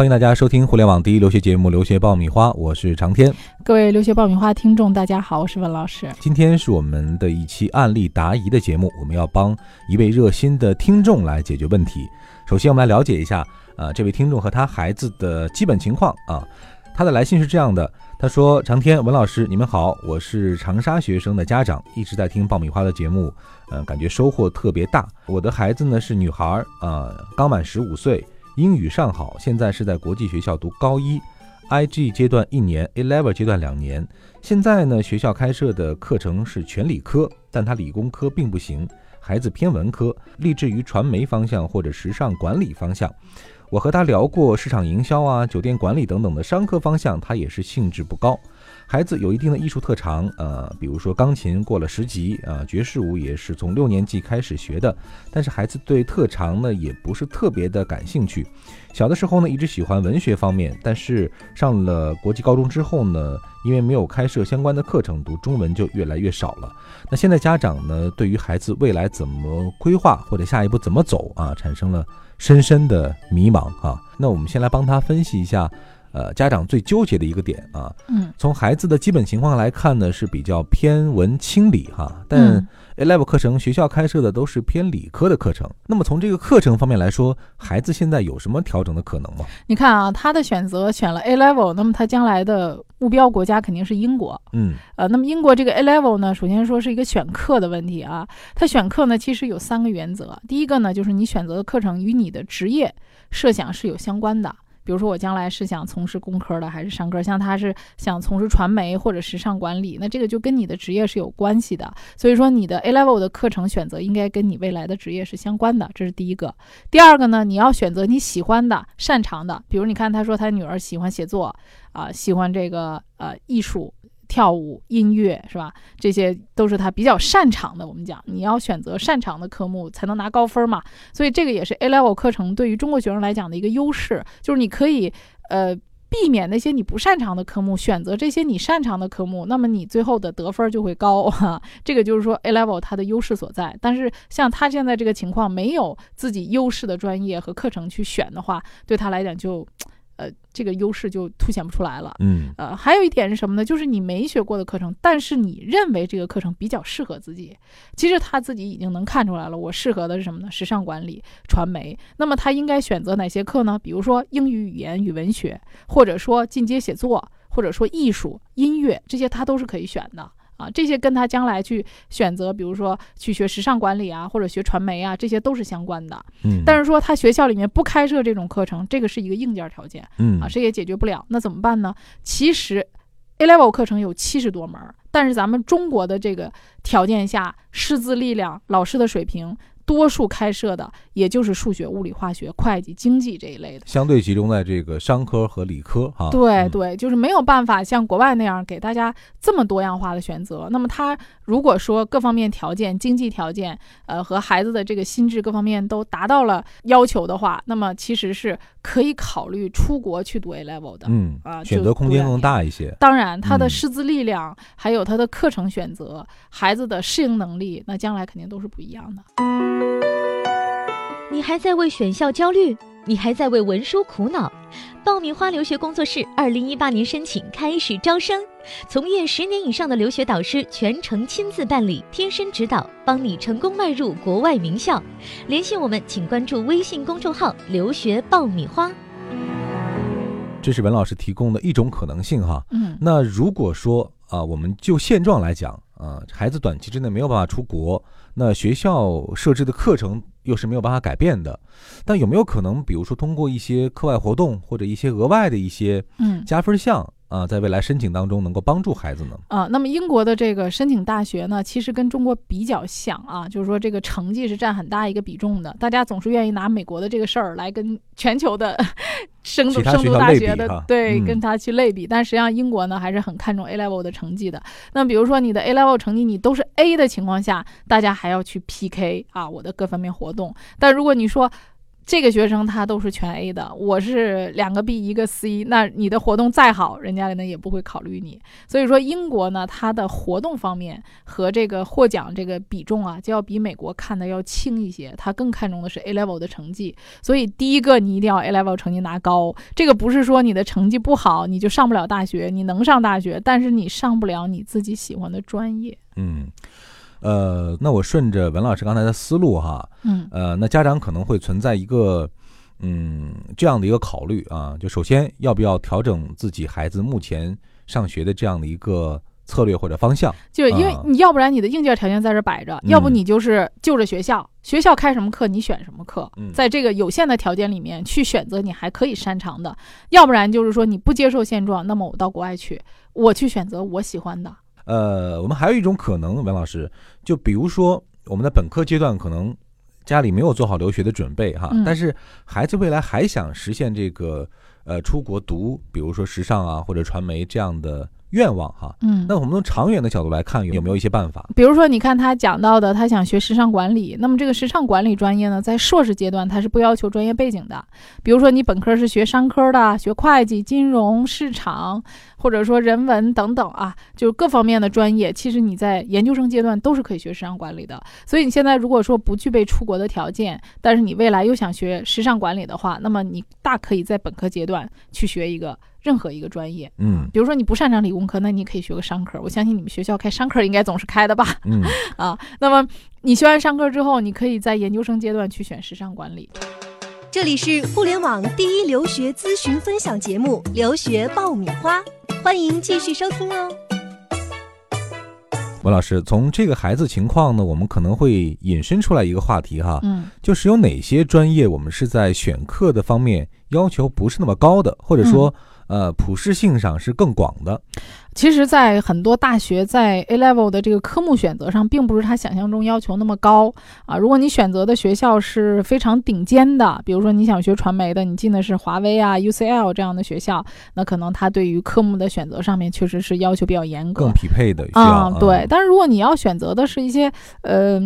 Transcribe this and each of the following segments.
欢迎大家收听互联网第一留学节目《留学爆米花》，我是长天。各位留学爆米花听众，大家好，我是文老师。今天是我们的一期案例答疑的节目，我们要帮一位热心的听众来解决问题。首先，我们来了解一下，呃，这位听众和他孩子的基本情况啊。他的来信是这样的，他说：“长天文老师，你们好，我是长沙学生的家长，一直在听爆米花的节目，嗯，感觉收获特别大。我的孩子呢是女孩，啊，刚满十五岁。”英语尚好，现在是在国际学校读高一，IG 阶段一年，A Level 阶段两年。现在呢，学校开设的课程是全理科，但他理工科并不行，孩子偏文科，立志于传媒方向或者时尚管理方向。我和他聊过市场营销啊、酒店管理等等的商科方向，他也是兴致不高。孩子有一定的艺术特长，呃，比如说钢琴过了十级，啊，爵士舞也是从六年级开始学的。但是孩子对特长呢，也不是特别的感兴趣。小的时候呢，一直喜欢文学方面，但是上了国际高中之后呢，因为没有开设相关的课程，读中文就越来越少了。那现在家长呢，对于孩子未来怎么规划或者下一步怎么走啊，产生了深深的迷茫啊。那我们先来帮他分析一下。呃，家长最纠结的一个点啊，嗯，从孩子的基本情况来看呢，是比较偏文清理哈，但 A Level 课程学校开设的都是偏理科的课程。那么从这个课程方面来说，孩子现在有什么调整的可能吗？你看啊，他的选择选了 A Level，那么他将来的目标国家肯定是英国，嗯，呃，那么英国这个 A Level 呢，首先说是一个选课的问题啊，他选课呢其实有三个原则，第一个呢就是你选择的课程与你的职业设想是有相关的。比如说我将来是想从事工科的还是商科，像他是想从事传媒或者时尚管理，那这个就跟你的职业是有关系的。所以说你的 A level 的课程选择应该跟你未来的职业是相关的，这是第一个。第二个呢，你要选择你喜欢的、擅长的。比如你看他说他女儿喜欢写作啊，喜欢这个呃艺术。跳舞、音乐是吧？这些都是他比较擅长的。我们讲，你要选择擅长的科目才能拿高分嘛。所以这个也是 A level 课程对于中国学生来讲的一个优势，就是你可以呃避免那些你不擅长的科目，选择这些你擅长的科目，那么你最后的得分就会高哈。这个就是说 A level 它的优势所在。但是像他现在这个情况，没有自己优势的专业和课程去选的话，对他来讲就。呃，这个优势就凸显不出来了。嗯，呃，还有一点是什么呢？就是你没学过的课程，但是你认为这个课程比较适合自己，其实他自己已经能看出来了。我适合的是什么呢？时尚管理、传媒。那么他应该选择哪些课呢？比如说英语语言与文学，或者说进阶写作，或者说艺术、音乐，这些他都是可以选的。啊，这些跟他将来去选择，比如说去学时尚管理啊，或者学传媒啊，这些都是相关的。嗯，但是说他学校里面不开设这种课程，这个是一个硬件条件。嗯，啊，谁也解决不了。那怎么办呢？其实，A level 课程有七十多门，但是咱们中国的这个条件下，师资力量、老师的水平。多数开设的也就是数学、物理、化学、会计、经济这一类的，相对集中在这个商科和理科哈。对对，就是没有办法像国外那样给大家这么多样化的选择。那么他如果说各方面条件、经济条件，呃，和孩子的这个心智各方面都达到了要求的话，那么其实是可以考虑出国去读 A level 的。嗯啊，选择空间更大一些。当然，他的师资力量还有他的课程选择，孩子的适应能力，那将来肯定都是不一样的。你还在为选校焦虑？你还在为文书苦恼？爆米花留学工作室二零一八年申请开始招生，从业十年以上的留学导师全程亲自办理，贴身指导，帮你成功迈入国外名校。联系我们，请关注微信公众号“留学爆米花”。这是文老师提供的一种可能性哈。嗯，那如果说啊，我们就现状来讲啊，孩子短期之内没有办法出国，那学校设置的课程。又是没有办法改变的，但有没有可能，比如说通过一些课外活动或者一些额外的一些嗯加分项？啊，在未来申请当中能够帮助孩子呢？啊，那么英国的这个申请大学呢，其实跟中国比较像啊，就是说这个成绩是占很大一个比重的。大家总是愿意拿美国的这个事儿来跟全球的升读升读大学的对跟他去类比，但实际上英国呢还是很看重 A level 的成绩的。那比如说你的 A level 成绩你都是 A 的情况下，大家还要去 PK 啊我的各方面活动。但如果你说，这个学生他都是全 A 的，我是两个 B 一个 C，那你的活动再好，人家呢也不会考虑你。所以说英国呢，它的活动方面和这个获奖这个比重啊，就要比美国看的要轻一些，他更看重的是 A level 的成绩。所以第一个你一定要 A level 成绩拿高，这个不是说你的成绩不好你就上不了大学，你能上大学，但是你上不了你自己喜欢的专业。嗯。呃，那我顺着文老师刚才的思路哈，嗯，呃，那家长可能会存在一个，嗯，这样的一个考虑啊，就首先要不要调整自己孩子目前上学的这样的一个策略或者方向？就是因为你要不然你的硬件条件在这摆着，要不你就是就着学校，学校开什么课你选什么课，在这个有限的条件里面去选择你还可以擅长的，要不然就是说你不接受现状，那么我到国外去，我去选择我喜欢的。呃，我们还有一种可能，文老师，就比如说我们的本科阶段可能家里没有做好留学的准备哈，但是孩子未来还想实现这个呃出国读，比如说时尚啊或者传媒这样的。愿望哈，嗯，那我们从长远的角度来看，有没有一些办法？比如说，你看他讲到的，他想学时尚管理，那么这个时尚管理专业呢，在硕士阶段他是不要求专业背景的。比如说，你本科是学商科的，学会计、金融、市场，或者说人文等等啊，就是各方面的专业，其实你在研究生阶段都是可以学时尚管理的。所以你现在如果说不具备出国的条件，但是你未来又想学时尚管理的话，那么你大可以在本科阶段去学一个。任何一个专业，嗯，比如说你不擅长理工科，那你可以学个商科。我相信你们学校开商科应该总是开的吧？嗯，啊，那么你学完商科之后，你可以在研究生阶段去选时尚管理。这里是互联网第一留学咨询分享节目《留学爆米花》，欢迎继续收听哦。文老师，从这个孩子情况呢，我们可能会引申出来一个话题哈，嗯，就是有哪些专业我们是在选课的方面要求不是那么高的，或者说。呃，普适性上是更广的。其实，在很多大学在 A level 的这个科目选择上，并不是他想象中要求那么高啊。如果你选择的学校是非常顶尖的，比如说你想学传媒的，你进的是华为啊、UCL 这样的学校，那可能他对于科目的选择上面确实是要求比较严格，更匹配的啊。对，但是如果你要选择的是一些呃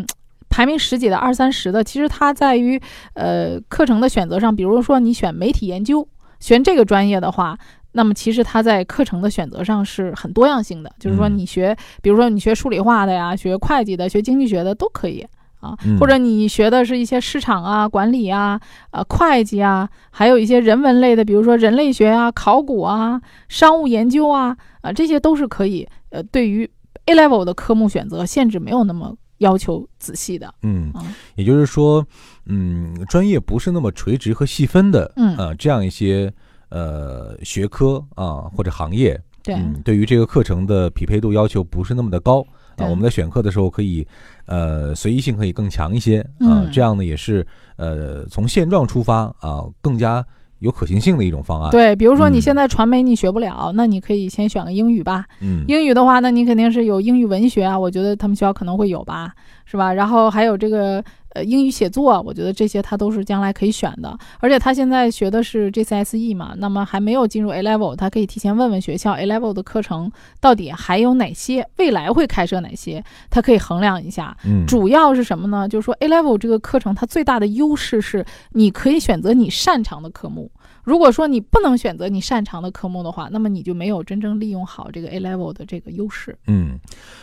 排名十几的、二三十的，其实它在于呃课程的选择上，比如说你选媒体研究。选这个专业的话，那么其实它在课程的选择上是很多样性的。就是说，你学，比如说你学数理化的呀，学会计的，学经济学的都可以啊。或者你学的是一些市场啊、管理啊、呃会计啊，还有一些人文类的，比如说人类学啊、考古啊、商务研究啊，啊这些都是可以。呃，对于 A level 的科目选择限制没有那么要求仔细的。嗯，也就是说。嗯，专业不是那么垂直和细分的，嗯，呃，这样一些呃学科啊或者行业，对，对于这个课程的匹配度要求不是那么的高啊。我们在选课的时候可以，呃，随意性可以更强一些啊。这样呢也是呃从现状出发啊，更加有可行性的一种方案。对，比如说你现在传媒你学不了，那你可以先选个英语吧。嗯，英语的话，那你肯定是有英语文学啊，我觉得他们学校可能会有吧，是吧？然后还有这个。呃，英语写作，我觉得这些他都是将来可以选的。而且他现在学的是 GCSE 嘛，那么还没有进入 A Level，他可以提前问问学校 A Level 的课程到底还有哪些，未来会开设哪些，他可以衡量一下。嗯，主要是什么呢？就是说 A Level 这个课程它最大的优势是你可以选择你擅长的科目。如果说你不能选择你擅长的科目的话，那么你就没有真正利用好这个 A Level 的这个优势。嗯，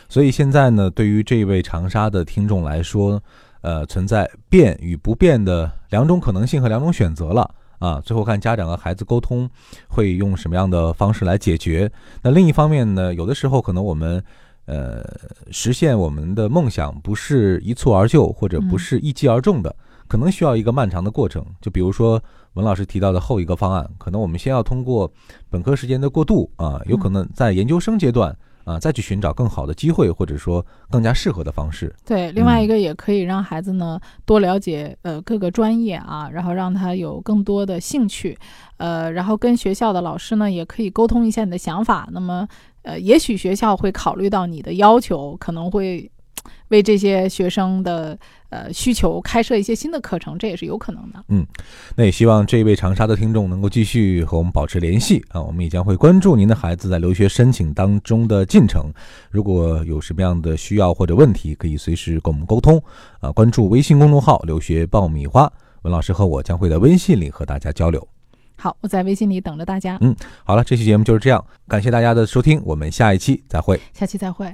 所以现在呢，对于这位长沙的听众来说。呃，存在变与不变的两种可能性和两种选择了啊。最后看家长和孩子沟通会用什么样的方式来解决。那另一方面呢，有的时候可能我们呃实现我们的梦想不是一蹴而就，或者不是一击而中的，可能需要一个漫长的过程。就比如说文老师提到的后一个方案，可能我们先要通过本科时间的过渡啊，有可能在研究生阶段。啊，再去寻找更好的机会，或者说更加适合的方式。对，另外一个也可以让孩子呢多了解呃各个专业啊，然后让他有更多的兴趣，呃，然后跟学校的老师呢也可以沟通一下你的想法。那么呃，也许学校会考虑到你的要求，可能会。为这些学生的呃需求开设一些新的课程，这也是有可能的。嗯，那也希望这位长沙的听众能够继续和我们保持联系啊，我们也将会关注您的孩子在留学申请当中的进程。如果有什么样的需要或者问题，可以随时跟我们沟通啊。关注微信公众号“留学爆米花”，文老师和我将会在微信里和大家交流。好，我在微信里等着大家。嗯好了，这期节目就是这样，感谢大家的收听，我们下一期再会。下期再会。